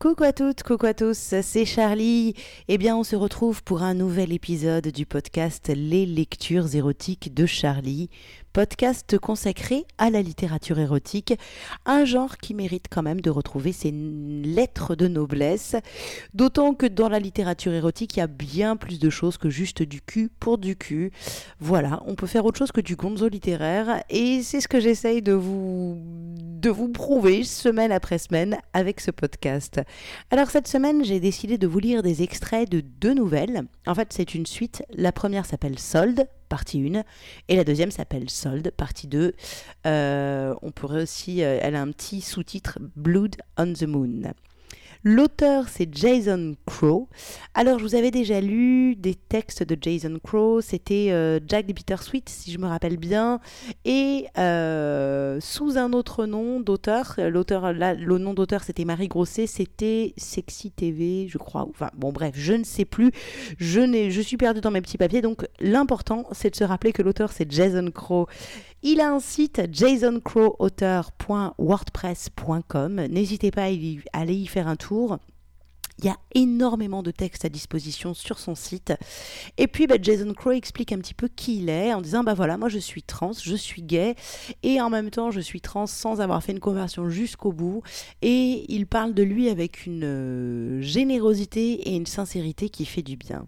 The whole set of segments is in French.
Coucou à toutes, coucou à tous, c'est Charlie. Eh bien, on se retrouve pour un nouvel épisode du podcast Les lectures érotiques de Charlie podcast consacré à la littérature érotique, un genre qui mérite quand même de retrouver ses lettres de noblesse, d'autant que dans la littérature érotique, il y a bien plus de choses que juste du cul pour du cul. Voilà, on peut faire autre chose que du gonzo littéraire, et c'est ce que j'essaye de vous, de vous prouver semaine après semaine avec ce podcast. Alors cette semaine, j'ai décidé de vous lire des extraits de deux nouvelles. En fait, c'est une suite. La première s'appelle Solde, partie 1, et la deuxième s'appelle Sold, partie 2. Euh, on pourrait aussi, euh, elle a un petit sous-titre Blood on the Moon. L'auteur, c'est Jason Crow. Alors, je vous avais déjà lu des textes de Jason Crow. C'était euh, Jack the Bittersweet, si je me rappelle bien. Et euh, sous un autre nom d'auteur, le nom d'auteur, c'était Marie Grosset. C'était Sexy TV, je crois. Enfin, bon, bref, je ne sais plus. Je, je suis perdue dans mes petits papiers. Donc, l'important, c'est de se rappeler que l'auteur, c'est Jason Crow. Il a un site jasoncrowauteur.wordpress.com. N'hésitez pas à aller y faire un tour. Il y a énormément de textes à disposition sur son site. Et puis bah, Jason Crow explique un petit peu qui il est en disant bah voilà, moi je suis trans, je suis gay et en même temps je suis trans sans avoir fait une conversion jusqu'au bout. Et il parle de lui avec une euh, générosité et une sincérité qui fait du bien.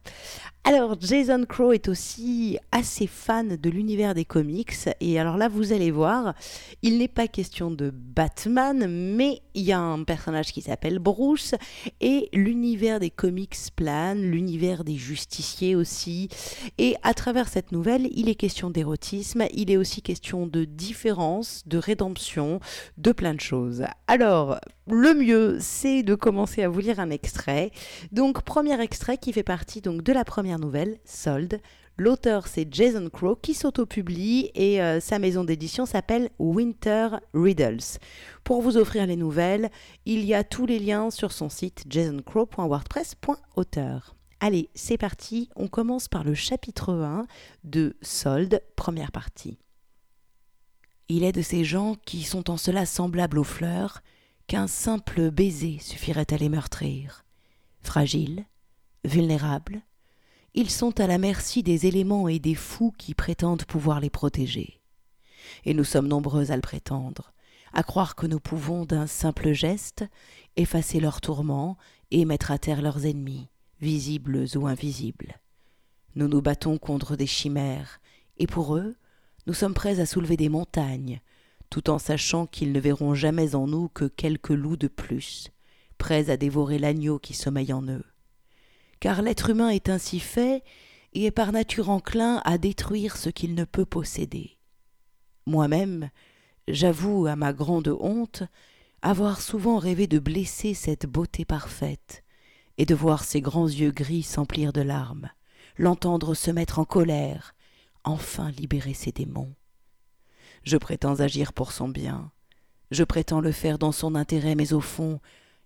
Alors, Jason Crow est aussi assez fan de l'univers des comics. Et alors là, vous allez voir, il n'est pas question de Batman, mais il y a un personnage qui s'appelle Bruce. Et l'univers des comics plane, l'univers des justiciers aussi. Et à travers cette nouvelle, il est question d'érotisme, il est aussi question de différence, de rédemption, de plein de choses. Alors, le mieux, c'est de commencer à vous lire un extrait. Donc, premier extrait qui fait partie donc de la première nouvelle, Sold. L'auteur, c'est Jason Crow qui s'auto-publie et euh, sa maison d'édition s'appelle Winter Riddles. Pour vous offrir les nouvelles, il y a tous les liens sur son site jasoncrow.wordpress.auteur. Allez, c'est parti, on commence par le chapitre 1 de Sold, première partie. Il est de ces gens qui sont en cela semblables aux fleurs qu'un simple baiser suffirait à les meurtrir. Fragiles, vulnérables, ils sont à la merci des éléments et des fous qui prétendent pouvoir les protéger. Et nous sommes nombreux à le prétendre, à croire que nous pouvons d'un simple geste effacer leurs tourments et mettre à terre leurs ennemis, visibles ou invisibles. Nous nous battons contre des chimères, et pour eux, nous sommes prêts à soulever des montagnes, tout en sachant qu'ils ne verront jamais en nous que quelques loups de plus, prêts à dévorer l'agneau qui sommeille en eux car l'être humain est ainsi fait et est par nature enclin à détruire ce qu'il ne peut posséder. Moi-même, j'avoue à ma grande honte avoir souvent rêvé de blesser cette beauté parfaite, et de voir ses grands yeux gris s'emplir de larmes, l'entendre se mettre en colère, enfin libérer ses démons. Je prétends agir pour son bien, je prétends le faire dans son intérêt, mais au fond,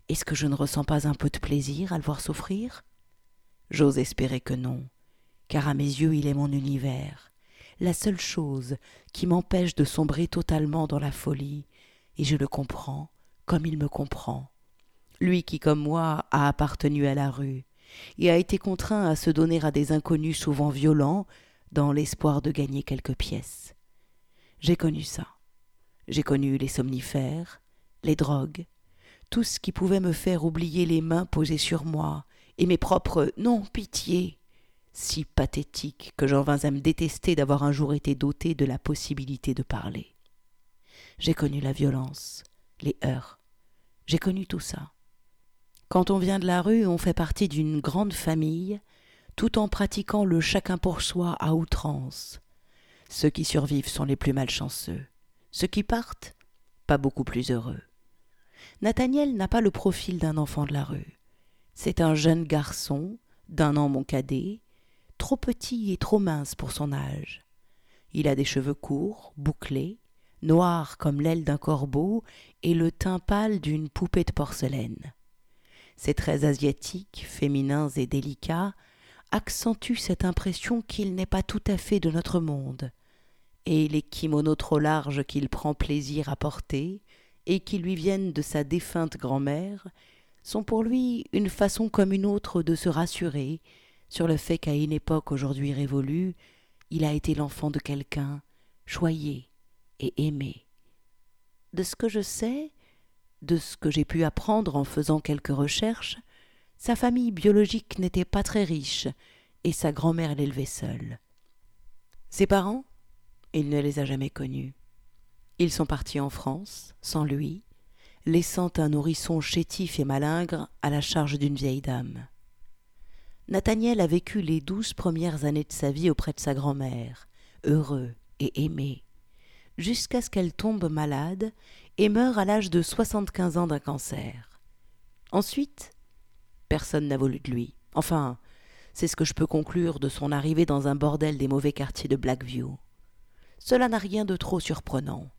est-ce que je ne ressens pas un peu de plaisir à le voir souffrir? J'ose espérer que non, car à mes yeux il est mon univers, la seule chose qui m'empêche de sombrer totalement dans la folie, et je le comprends comme il me comprend. Lui qui, comme moi, a appartenu à la rue, et a été contraint à se donner à des inconnus souvent violents, dans l'espoir de gagner quelques pièces. J'ai connu ça. J'ai connu les somnifères, les drogues, tout ce qui pouvait me faire oublier les mains posées sur moi, et mes propres non pitié, si pathétiques que j'en vins à me détester d'avoir un jour été doté de la possibilité de parler. J'ai connu la violence, les heurts, j'ai connu tout ça. Quand on vient de la rue, on fait partie d'une grande famille, tout en pratiquant le chacun pour soi à outrance. Ceux qui survivent sont les plus malchanceux, ceux qui partent, pas beaucoup plus heureux. Nathaniel n'a pas le profil d'un enfant de la rue. C'est un jeune garçon, d'un an mon cadet, trop petit et trop mince pour son âge. Il a des cheveux courts, bouclés, noirs comme l'aile d'un corbeau et le teint pâle d'une poupée de porcelaine. Ses traits asiatiques, féminins et délicats accentuent cette impression qu'il n'est pas tout à fait de notre monde, et les kimonos trop larges qu'il prend plaisir à porter, et qui lui viennent de sa défunte grand-mère, sont pour lui une façon comme une autre de se rassurer sur le fait qu'à une époque aujourd'hui révolue, il a été l'enfant de quelqu'un, choyé et aimé. De ce que je sais, de ce que j'ai pu apprendre en faisant quelques recherches, sa famille biologique n'était pas très riche et sa grand-mère l'élevait seule. Ses parents, il ne les a jamais connus. Ils sont partis en France, sans lui, laissant un nourrisson chétif et malingre à la charge d'une vieille dame. Nathaniel a vécu les douze premières années de sa vie auprès de sa grand-mère, heureux et aimé, jusqu'à ce qu'elle tombe malade et meure à l'âge de soixante-quinze ans d'un cancer. Ensuite, personne n'a voulu de lui. Enfin, c'est ce que je peux conclure de son arrivée dans un bordel des mauvais quartiers de Blackview. Cela n'a rien de trop surprenant.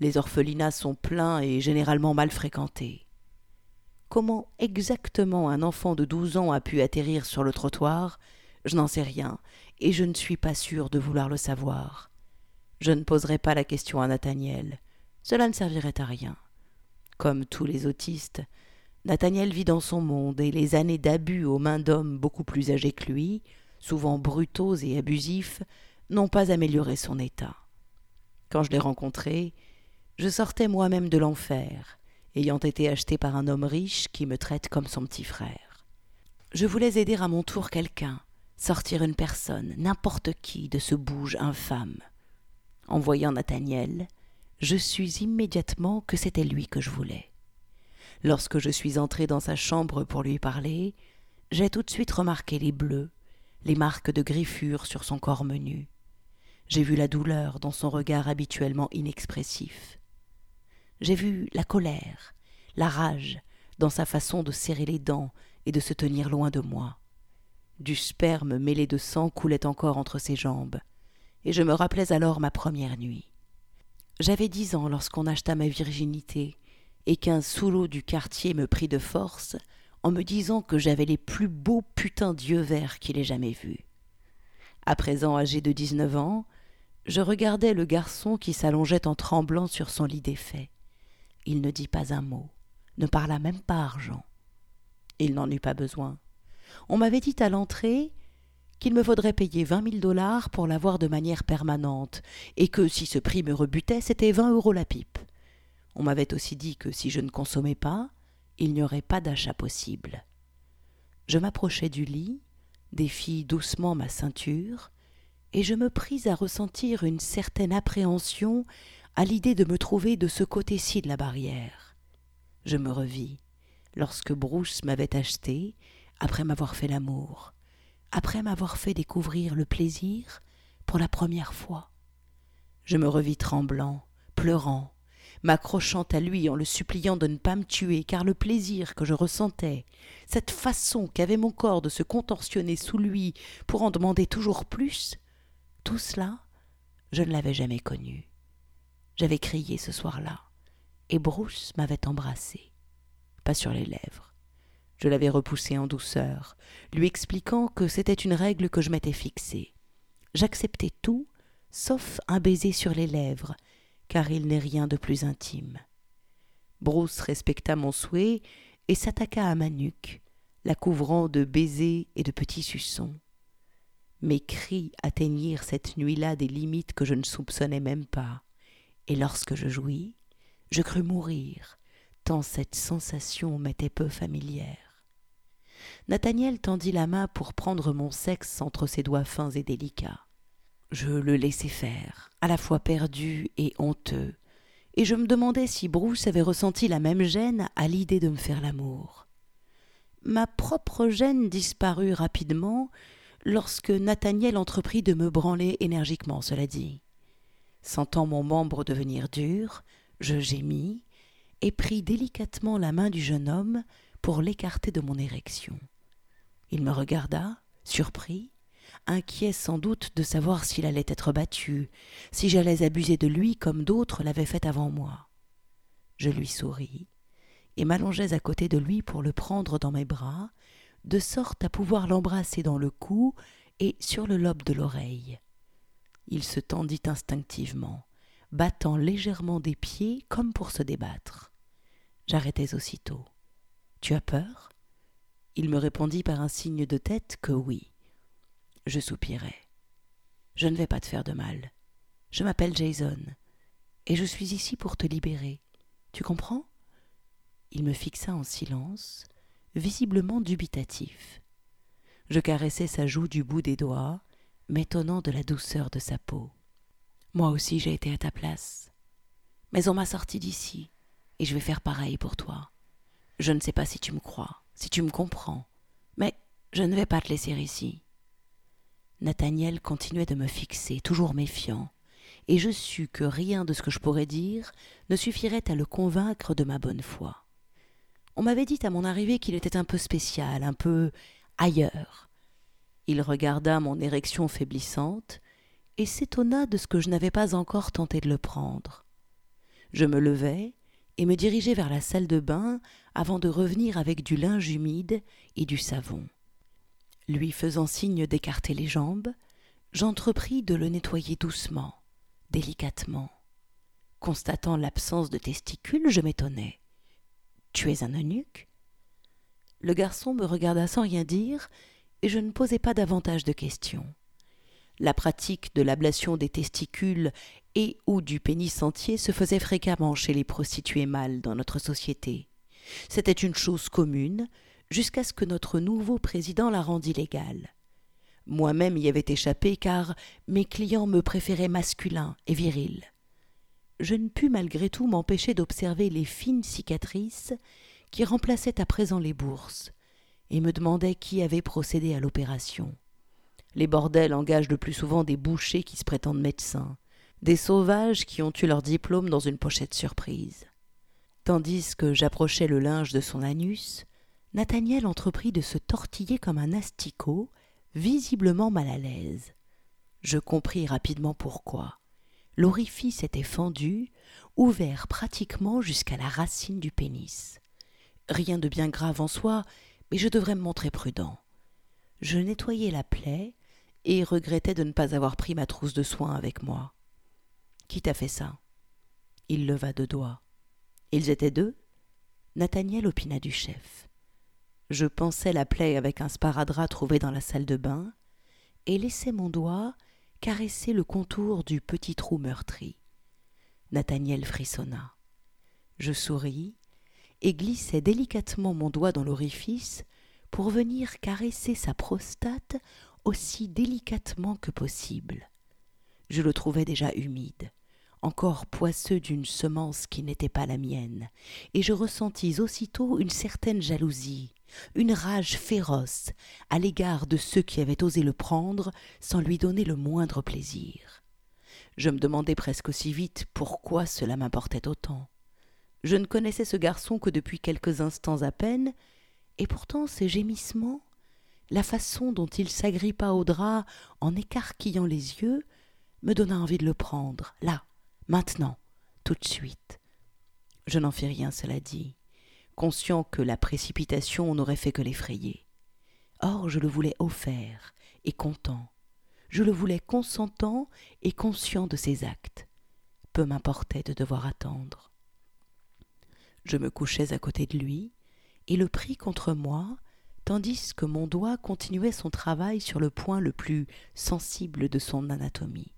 Les orphelinats sont pleins et généralement mal fréquentés. Comment exactement un enfant de douze ans a pu atterrir sur le trottoir, je n'en sais rien, et je ne suis pas sûr de vouloir le savoir. Je ne poserai pas la question à Nathaniel. Cela ne servirait à rien. Comme tous les autistes, Nathaniel vit dans son monde, et les années d'abus aux mains d'hommes beaucoup plus âgés que lui, souvent brutaux et abusifs, n'ont pas amélioré son état. Quand je l'ai rencontré, je sortais moi-même de l'enfer, ayant été acheté par un homme riche qui me traite comme son petit frère. Je voulais aider à mon tour quelqu'un, sortir une personne, n'importe qui, de ce bouge infâme. En voyant Nathaniel, je sus immédiatement que c'était lui que je voulais. Lorsque je suis entré dans sa chambre pour lui parler, j'ai tout de suite remarqué les bleus, les marques de griffures sur son corps menu. J'ai vu la douleur dans son regard habituellement inexpressif. J'ai vu la colère, la rage dans sa façon de serrer les dents et de se tenir loin de moi. Du sperme mêlé de sang coulait encore entre ses jambes, et je me rappelais alors ma première nuit. J'avais dix ans lorsqu'on acheta ma virginité, et qu'un soulot du quartier me prit de force en me disant que j'avais les plus beaux putains d'yeux verts qu'il ait jamais vus. À présent âgé de dix-neuf ans, je regardais le garçon qui s'allongeait en tremblant sur son lit défait. Il ne dit pas un mot, ne parla même pas argent. Il n'en eut pas besoin. On m'avait dit à l'entrée qu'il me faudrait payer vingt mille dollars pour l'avoir de manière permanente, et que si ce prix me rebutait, c'était vingt euros la pipe. On m'avait aussi dit que si je ne consommais pas, il n'y aurait pas d'achat possible. Je m'approchai du lit, défis doucement ma ceinture, et je me pris à ressentir une certaine appréhension à l'idée de me trouver de ce côté-ci de la barrière. Je me revis lorsque Bruce m'avait acheté après m'avoir fait l'amour, après m'avoir fait découvrir le plaisir pour la première fois. Je me revis tremblant, pleurant, m'accrochant à lui en le suppliant de ne pas me tuer, car le plaisir que je ressentais, cette façon qu'avait mon corps de se contorsionner sous lui pour en demander toujours plus, tout cela, je ne l'avais jamais connu. J'avais crié ce soir-là, et Bruce m'avait embrassé, pas sur les lèvres. Je l'avais repoussé en douceur, lui expliquant que c'était une règle que je m'étais fixée. J'acceptais tout, sauf un baiser sur les lèvres, car il n'est rien de plus intime. Bruce respecta mon souhait et s'attaqua à ma nuque, la couvrant de baisers et de petits suçons. Mes cris atteignirent cette nuit-là des limites que je ne soupçonnais même pas et lorsque je jouis, je crus mourir, tant cette sensation m'était peu familière. Nathaniel tendit la main pour prendre mon sexe entre ses doigts fins et délicats. Je le laissai faire, à la fois perdu et honteux, et je me demandais si Bruce avait ressenti la même gêne à l'idée de me faire l'amour. Ma propre gêne disparut rapidement lorsque Nathaniel entreprit de me branler énergiquement, cela dit. Sentant mon membre devenir dur, je gémis et pris délicatement la main du jeune homme pour l'écarter de mon érection. Il me regarda, surpris, inquiet sans doute de savoir s'il allait être battu, si j'allais abuser de lui comme d'autres l'avaient fait avant moi. Je lui souris et m'allongeais à côté de lui pour le prendre dans mes bras, de sorte à pouvoir l'embrasser dans le cou et sur le lobe de l'oreille. Il se tendit instinctivement, battant légèrement des pieds comme pour se débattre. J'arrêtais aussitôt. Tu as peur? Il me répondit par un signe de tête que oui. Je soupirai. Je ne vais pas te faire de mal. Je m'appelle Jason, et je suis ici pour te libérer. Tu comprends? Il me fixa en silence, visiblement dubitatif. Je caressai sa joue du bout des doigts, m'étonnant de la douceur de sa peau. Moi aussi j'ai été à ta place. Mais on m'a sorti d'ici, et je vais faire pareil pour toi. Je ne sais pas si tu me crois, si tu me comprends, mais je ne vais pas te laisser ici. Nathaniel continuait de me fixer, toujours méfiant, et je sus que rien de ce que je pourrais dire ne suffirait à le convaincre de ma bonne foi. On m'avait dit à mon arrivée qu'il était un peu spécial, un peu ailleurs. Il regarda mon érection faiblissante et s'étonna de ce que je n'avais pas encore tenté de le prendre. Je me levai et me dirigeai vers la salle de bain avant de revenir avec du linge humide et du savon. Lui faisant signe d'écarter les jambes, j'entrepris de le nettoyer doucement, délicatement. Constatant l'absence de testicules, je m'étonnai. Tu es un eunuque? Le garçon me regarda sans rien dire, et je ne posai pas davantage de questions. La pratique de l'ablation des testicules et ou du pénis entier se faisait fréquemment chez les prostituées mâles dans notre société. C'était une chose commune, jusqu'à ce que notre nouveau président la rendît légale. Moi-même y avais échappé car mes clients me préféraient masculin et viril. Je ne pus malgré tout m'empêcher d'observer les fines cicatrices qui remplaçaient à présent les bourses, et me demandais qui avait procédé à l'opération. Les bordels engagent le plus souvent des bouchers qui se prétendent médecins, des sauvages qui ont eu leur diplôme dans une pochette surprise. Tandis que j'approchais le linge de son anus, Nathaniel entreprit de se tortiller comme un asticot, visiblement mal à l'aise. Je compris rapidement pourquoi. L'orifice était fendu, ouvert pratiquement jusqu'à la racine du pénis. Rien de bien grave en soi, mais je devrais me montrer prudent. Je nettoyai la plaie et regrettais de ne pas avoir pris ma trousse de soins avec moi. Qui t'a fait ça? Il leva deux doigts. Ils étaient deux Nathaniel opina du chef. Je pensais la plaie avec un sparadrap trouvé dans la salle de bain et laissai mon doigt caresser le contour du petit trou meurtri. Nathaniel frissonna. Je souris et glissai délicatement mon doigt dans l'orifice pour venir caresser sa prostate aussi délicatement que possible. Je le trouvais déjà humide, encore poisseux d'une semence qui n'était pas la mienne, et je ressentis aussitôt une certaine jalousie, une rage féroce à l'égard de ceux qui avaient osé le prendre sans lui donner le moindre plaisir. Je me demandais presque aussi vite pourquoi cela m'importait autant. Je ne connaissais ce garçon que depuis quelques instants à peine, et pourtant ses gémissements la façon dont il s'agrippa au drap en écarquillant les yeux me donna envie de le prendre, là, maintenant, tout de suite. Je n'en fis rien, cela dit, conscient que la précipitation n'aurait fait que l'effrayer. Or, je le voulais offert et content. Je le voulais consentant et conscient de ses actes. Peu m'importait de devoir attendre. Je me couchais à côté de lui et le pris contre moi tandis que mon doigt continuait son travail sur le point le plus sensible de son anatomie.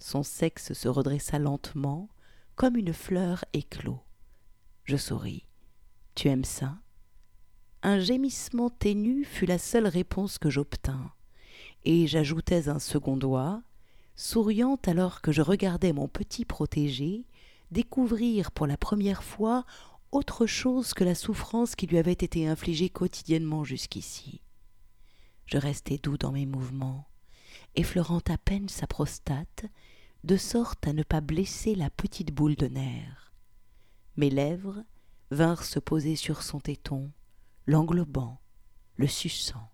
Son sexe se redressa lentement, comme une fleur éclos. Je souris. Tu aimes ça? Un gémissement ténu fut la seule réponse que j'obtins, et j'ajoutais un second doigt, souriant alors que je regardais mon petit protégé découvrir pour la première fois autre chose que la souffrance qui lui avait été infligée quotidiennement jusqu'ici. Je restai doux dans mes mouvements, effleurant à peine sa prostate, de sorte à ne pas blesser la petite boule de nerf. Mes lèvres vinrent se poser sur son téton, l'englobant, le suçant.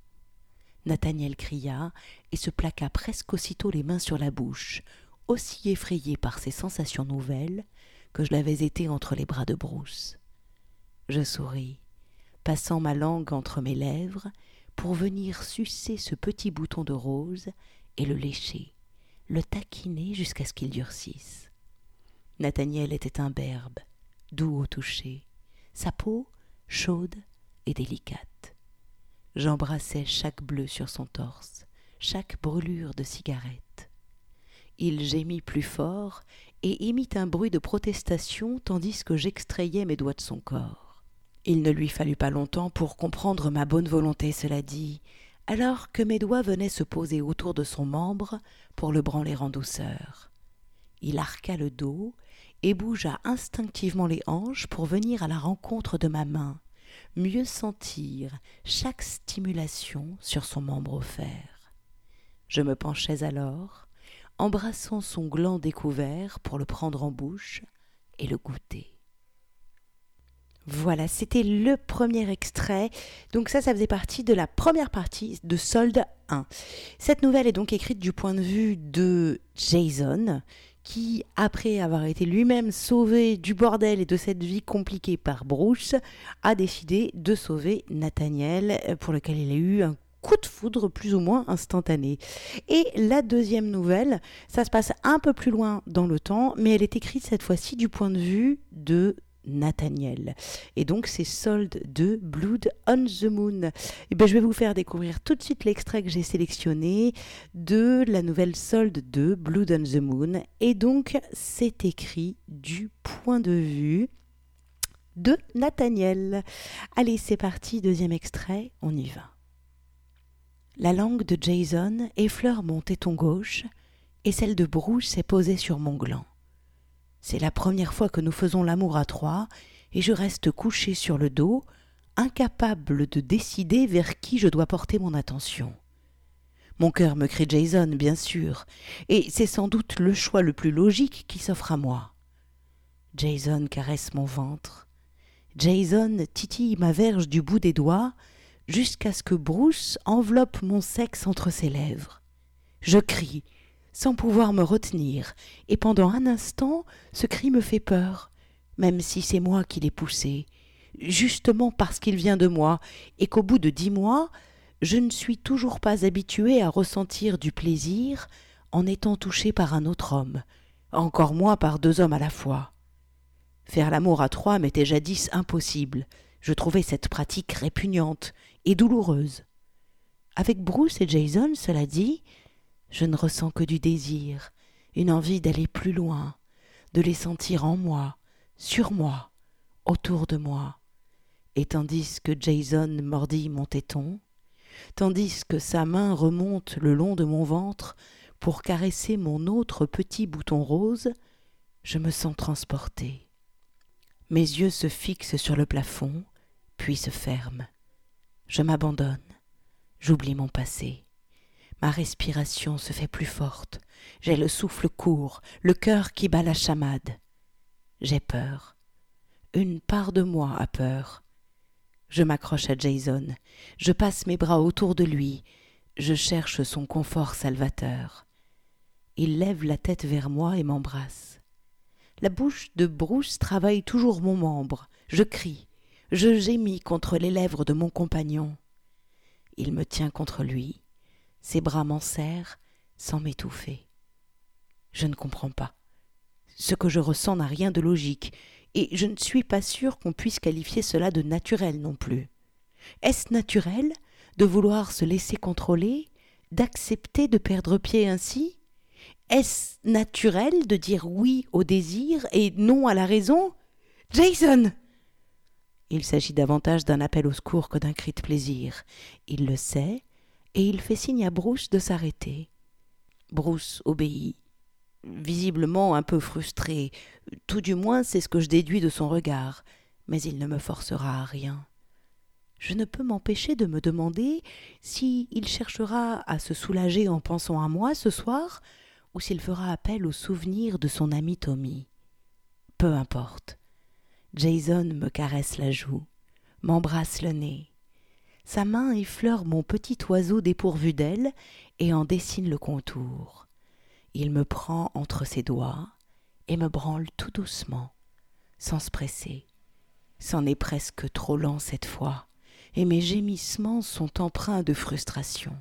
Nathaniel cria et se plaqua presque aussitôt les mains sur la bouche, aussi effrayé par ces sensations nouvelles que je l'avais été entre les bras de Bruce. Je souris, passant ma langue entre mes lèvres pour venir sucer ce petit bouton de rose et le lécher, le taquiner jusqu'à ce qu'il durcisse. Nathaniel était imberbe, doux au toucher, sa peau chaude et délicate. J'embrassais chaque bleu sur son torse, chaque brûlure de cigarette. Il gémit plus fort et émit un bruit de protestation tandis que j'extrayais mes doigts de son corps. Il ne lui fallut pas longtemps pour comprendre ma bonne volonté, cela dit, alors que mes doigts venaient se poser autour de son membre pour le branler en douceur. Il arqua le dos et bougea instinctivement les hanches pour venir à la rencontre de ma main, mieux sentir chaque stimulation sur son membre offert. Je me penchais alors, embrassant son gland découvert pour le prendre en bouche et le goûter. Voilà, c'était le premier extrait. Donc ça, ça faisait partie de la première partie de Solde 1. Cette nouvelle est donc écrite du point de vue de Jason, qui, après avoir été lui-même sauvé du bordel et de cette vie compliquée par Bruce, a décidé de sauver Nathaniel, euh, pour lequel il a eu un coup de foudre plus ou moins instantané. Et la deuxième nouvelle, ça se passe un peu plus loin dans le temps, mais elle est écrite cette fois-ci du point de vue de Nathaniel. Et donc c'est Sold de Blood on the Moon. Et ben, je vais vous faire découvrir tout de suite l'extrait que j'ai sélectionné de la nouvelle Sold de Blood on the Moon. Et donc c'est écrit du point de vue de Nathaniel. Allez, c'est parti, deuxième extrait, on y va. La langue de Jason effleure mon téton gauche et celle de Bruce est posée sur mon gland. C'est la première fois que nous faisons l'amour à trois, et je reste couché sur le dos, incapable de décider vers qui je dois porter mon attention. Mon cœur me crie Jason, bien sûr, et c'est sans doute le choix le plus logique qui s'offre à moi. Jason caresse mon ventre. Jason titille ma verge du bout des doigts jusqu'à ce que Bruce enveloppe mon sexe entre ses lèvres. Je crie, sans pouvoir me retenir, et pendant un instant ce cri me fait peur, même si c'est moi qui l'ai poussé, justement parce qu'il vient de moi, et qu'au bout de dix mois, je ne suis toujours pas habitué à ressentir du plaisir en étant touché par un autre homme, encore moins par deux hommes à la fois. Faire l'amour à trois m'était jadis impossible. Je trouvais cette pratique répugnante et douloureuse. Avec Bruce et Jason, cela dit, je ne ressens que du désir, une envie d'aller plus loin, de les sentir en moi, sur moi, autour de moi. Et tandis que Jason mordit mon téton, tandis que sa main remonte le long de mon ventre pour caresser mon autre petit bouton rose, je me sens transporté. Mes yeux se fixent sur le plafond, puis se ferment. Je m'abandonne, j'oublie mon passé. Ma respiration se fait plus forte. J'ai le souffle court, le cœur qui bat la chamade. J'ai peur. Une part de moi a peur. Je m'accroche à Jason. Je passe mes bras autour de lui. Je cherche son confort salvateur. Il lève la tête vers moi et m'embrasse. La bouche de Bruce travaille toujours mon membre. Je crie. Je gémis contre les lèvres de mon compagnon. Il me tient contre lui ses bras m'enserrent sans m'étouffer. Je ne comprends pas. Ce que je ressens n'a rien de logique, et je ne suis pas sûr qu'on puisse qualifier cela de naturel non plus. Est-ce naturel de vouloir se laisser contrôler, d'accepter de perdre pied ainsi? Est-ce naturel de dire oui au désir et non à la raison? Jason Il s'agit davantage d'un appel au secours que d'un cri de plaisir. Il le sait, et il fait signe à Bruce de s'arrêter. Bruce obéit, visiblement un peu frustré, tout du moins c'est ce que je déduis de son regard, mais il ne me forcera à rien. Je ne peux m'empêcher de me demander si il cherchera à se soulager en pensant à moi ce soir, ou s'il fera appel au souvenir de son ami Tommy. Peu importe. Jason me caresse la joue, m'embrasse le nez, sa main effleure mon petit oiseau dépourvu d'ailes et en dessine le contour. Il me prend entre ses doigts et me branle tout doucement, sans se presser. C'en est presque trop lent cette fois, et mes gémissements sont empreints de frustration.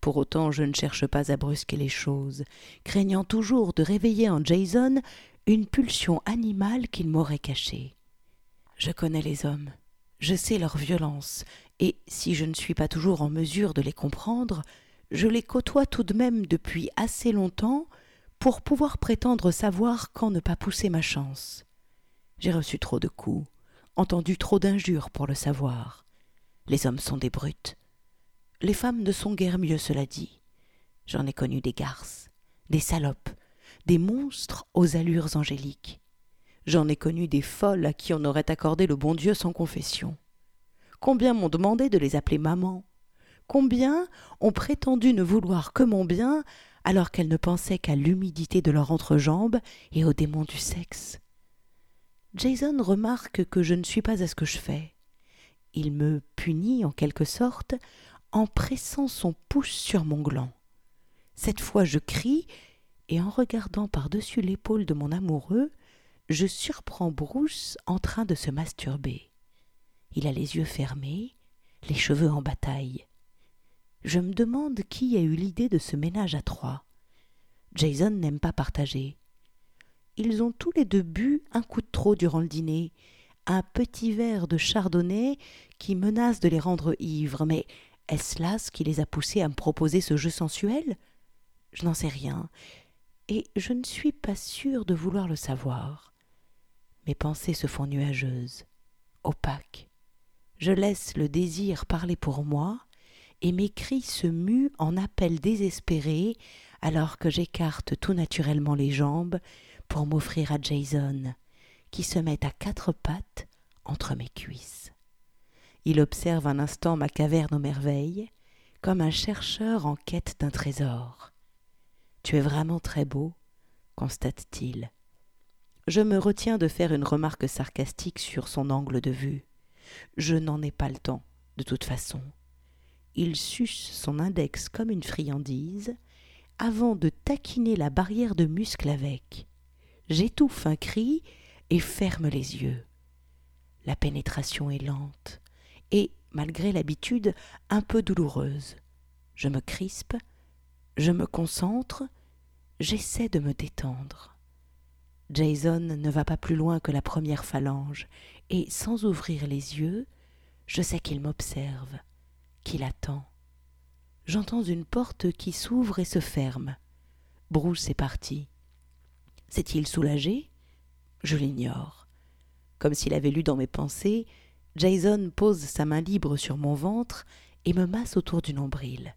Pour autant, je ne cherche pas à brusquer les choses, craignant toujours de réveiller en Jason une pulsion animale qu'il m'aurait cachée. Je connais les hommes, Je sais leur violence, et si je ne suis pas toujours en mesure de les comprendre, je les côtoie tout de même depuis assez longtemps pour pouvoir prétendre savoir quand ne pas pousser ma chance. J'ai reçu trop de coups, entendu trop d'injures pour le savoir. Les hommes sont des brutes. Les femmes ne sont guère mieux, cela dit. J'en ai connu des garces, des salopes, des monstres aux allures angéliques. J'en ai connu des folles à qui on aurait accordé le bon Dieu sans confession. Combien m'ont demandé de les appeler maman Combien ont prétendu ne vouloir que mon bien alors qu'elles ne pensaient qu'à l'humidité de leur entrejambe et aux démons du sexe Jason remarque que je ne suis pas à ce que je fais. Il me punit en quelque sorte en pressant son pouce sur mon gland. Cette fois je crie, et en regardant par-dessus l'épaule de mon amoureux, je surprends Bruce en train de se masturber. Il a les yeux fermés, les cheveux en bataille. Je me demande qui a eu l'idée de ce ménage à trois. Jason n'aime pas partager. Ils ont tous les deux bu un coup de trop durant le dîner, un petit verre de chardonnay qui menace de les rendre ivres, mais est-ce là ce qui les a poussés à me proposer ce jeu sensuel? Je n'en sais rien, et je ne suis pas sûre de vouloir le savoir. Mes pensées se font nuageuses, opaques. Je laisse le désir parler pour moi, et mes cris se muent en appels désespérés alors que j'écarte tout naturellement les jambes pour m'offrir à Jason, qui se met à quatre pattes entre mes cuisses. Il observe un instant ma caverne aux merveilles, comme un chercheur en quête d'un trésor. Tu es vraiment très beau, constate-t-il. Je me retiens de faire une remarque sarcastique sur son angle de vue. Je n'en ai pas le temps, de toute façon. Il suce son index comme une friandise, avant de taquiner la barrière de muscles avec. J'étouffe un cri et ferme les yeux. La pénétration est lente et, malgré l'habitude, un peu douloureuse. Je me crispe, je me concentre, j'essaie de me détendre. Jason ne va pas plus loin que la première phalange, et sans ouvrir les yeux, je sais qu'il m'observe, qu'il attend. J'entends une porte qui s'ouvre et se ferme. Bruce est parti. S'est-il soulagé? Je l'ignore. Comme s'il avait lu dans mes pensées, Jason pose sa main libre sur mon ventre et me masse autour du nombril.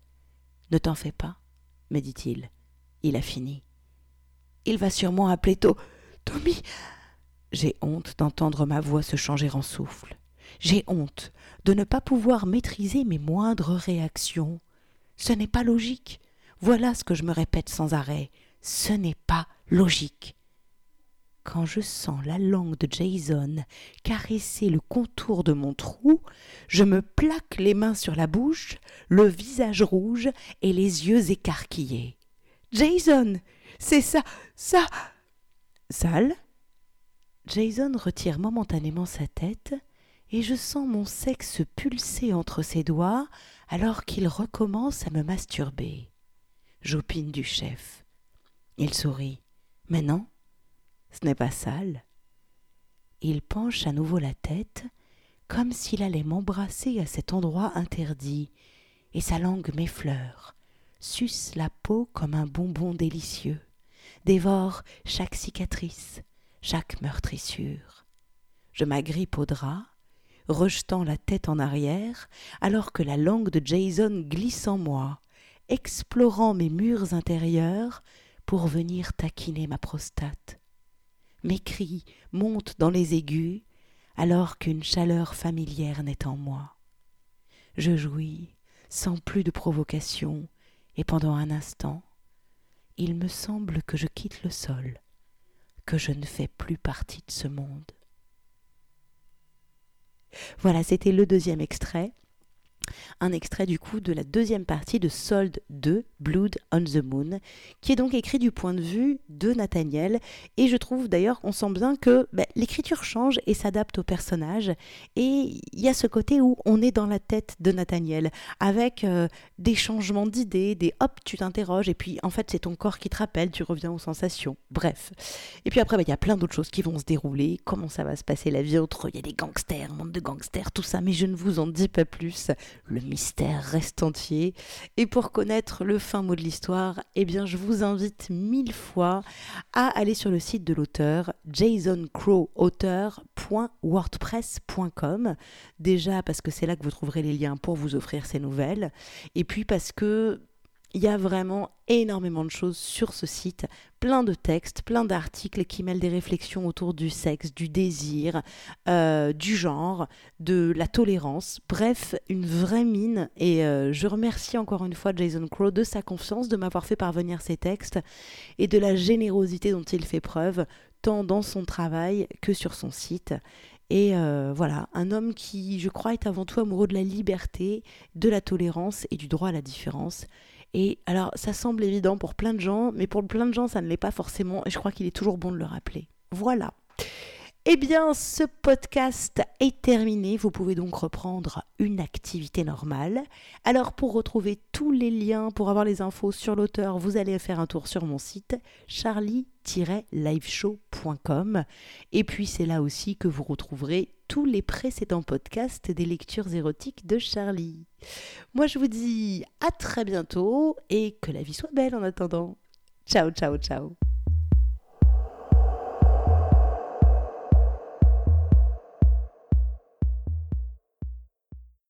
Ne t'en fais pas, me dit-il. Il a fini. Il va sûrement appeler To. Tommy. J'ai honte d'entendre ma voix se changer en souffle. J'ai honte de ne pas pouvoir maîtriser mes moindres réactions. Ce n'est pas logique. Voilà ce que je me répète sans arrêt. Ce n'est pas logique quand je sens la langue de Jason caresser le contour de mon trou, je me plaque les mains sur la bouche, le visage rouge et les yeux écarquillés. Jason, c'est ça, ça. Sale Jason retire momentanément sa tête et je sens mon sexe pulser entre ses doigts alors qu'il recommence à me masturber. J'opine du chef. Il sourit. Mais non, ce n'est pas sale. Il penche à nouveau la tête, comme s'il allait m'embrasser à cet endroit interdit, et sa langue m'effleure, suce la peau comme un bonbon délicieux, dévore chaque cicatrice, chaque meurtrissure. Je m'agrippe au drap, rejetant la tête en arrière, alors que la langue de Jason glisse en moi, explorant mes murs intérieurs pour venir taquiner ma prostate mes cris montent dans les aigus alors qu'une chaleur familière naît en moi. Je jouis sans plus de provocation, et pendant un instant, il me semble que je quitte le sol, que je ne fais plus partie de ce monde. Voilà, c'était le deuxième extrait. Un extrait du coup de la deuxième partie de Sold 2, Blood on the Moon, qui est donc écrit du point de vue de Nathaniel. Et je trouve d'ailleurs, on sent bien que ben, l'écriture change et s'adapte au personnage. Et il y a ce côté où on est dans la tête de Nathaniel, avec euh, des changements d'idées, des hop, tu t'interroges, et puis en fait c'est ton corps qui te rappelle, tu reviens aux sensations. Bref. Et puis après, ben, il y a plein d'autres choses qui vont se dérouler, comment ça va se passer la vie autre, il y a des gangsters, monde de gangsters, tout ça, mais je ne vous en dis pas plus le mystère reste entier. Et pour connaître le fin mot de l'histoire, eh bien, je vous invite mille fois à aller sur le site de l'auteur, jasoncrowauteur.wordpress.com. Déjà parce que c'est là que vous trouverez les liens pour vous offrir ces nouvelles. Et puis parce que il y a vraiment énormément de choses sur ce site, plein de textes, plein d'articles qui mêlent des réflexions autour du sexe, du désir, euh, du genre, de la tolérance. Bref, une vraie mine. Et euh, je remercie encore une fois Jason Crow de sa confiance, de m'avoir fait parvenir ces textes et de la générosité dont il fait preuve, tant dans son travail que sur son site. Et euh, voilà, un homme qui, je crois, est avant tout amoureux de la liberté, de la tolérance et du droit à la différence. Et alors, ça semble évident pour plein de gens, mais pour plein de gens, ça ne l'est pas forcément, et je crois qu'il est toujours bon de le rappeler. Voilà. Eh bien, ce podcast est terminé. Vous pouvez donc reprendre une activité normale. Alors, pour retrouver tous les liens, pour avoir les infos sur l'auteur, vous allez faire un tour sur mon site charlie-liveshow.com. Et puis, c'est là aussi que vous retrouverez tous les précédents podcasts des lectures érotiques de Charlie. Moi, je vous dis à très bientôt et que la vie soit belle en attendant. Ciao, ciao, ciao.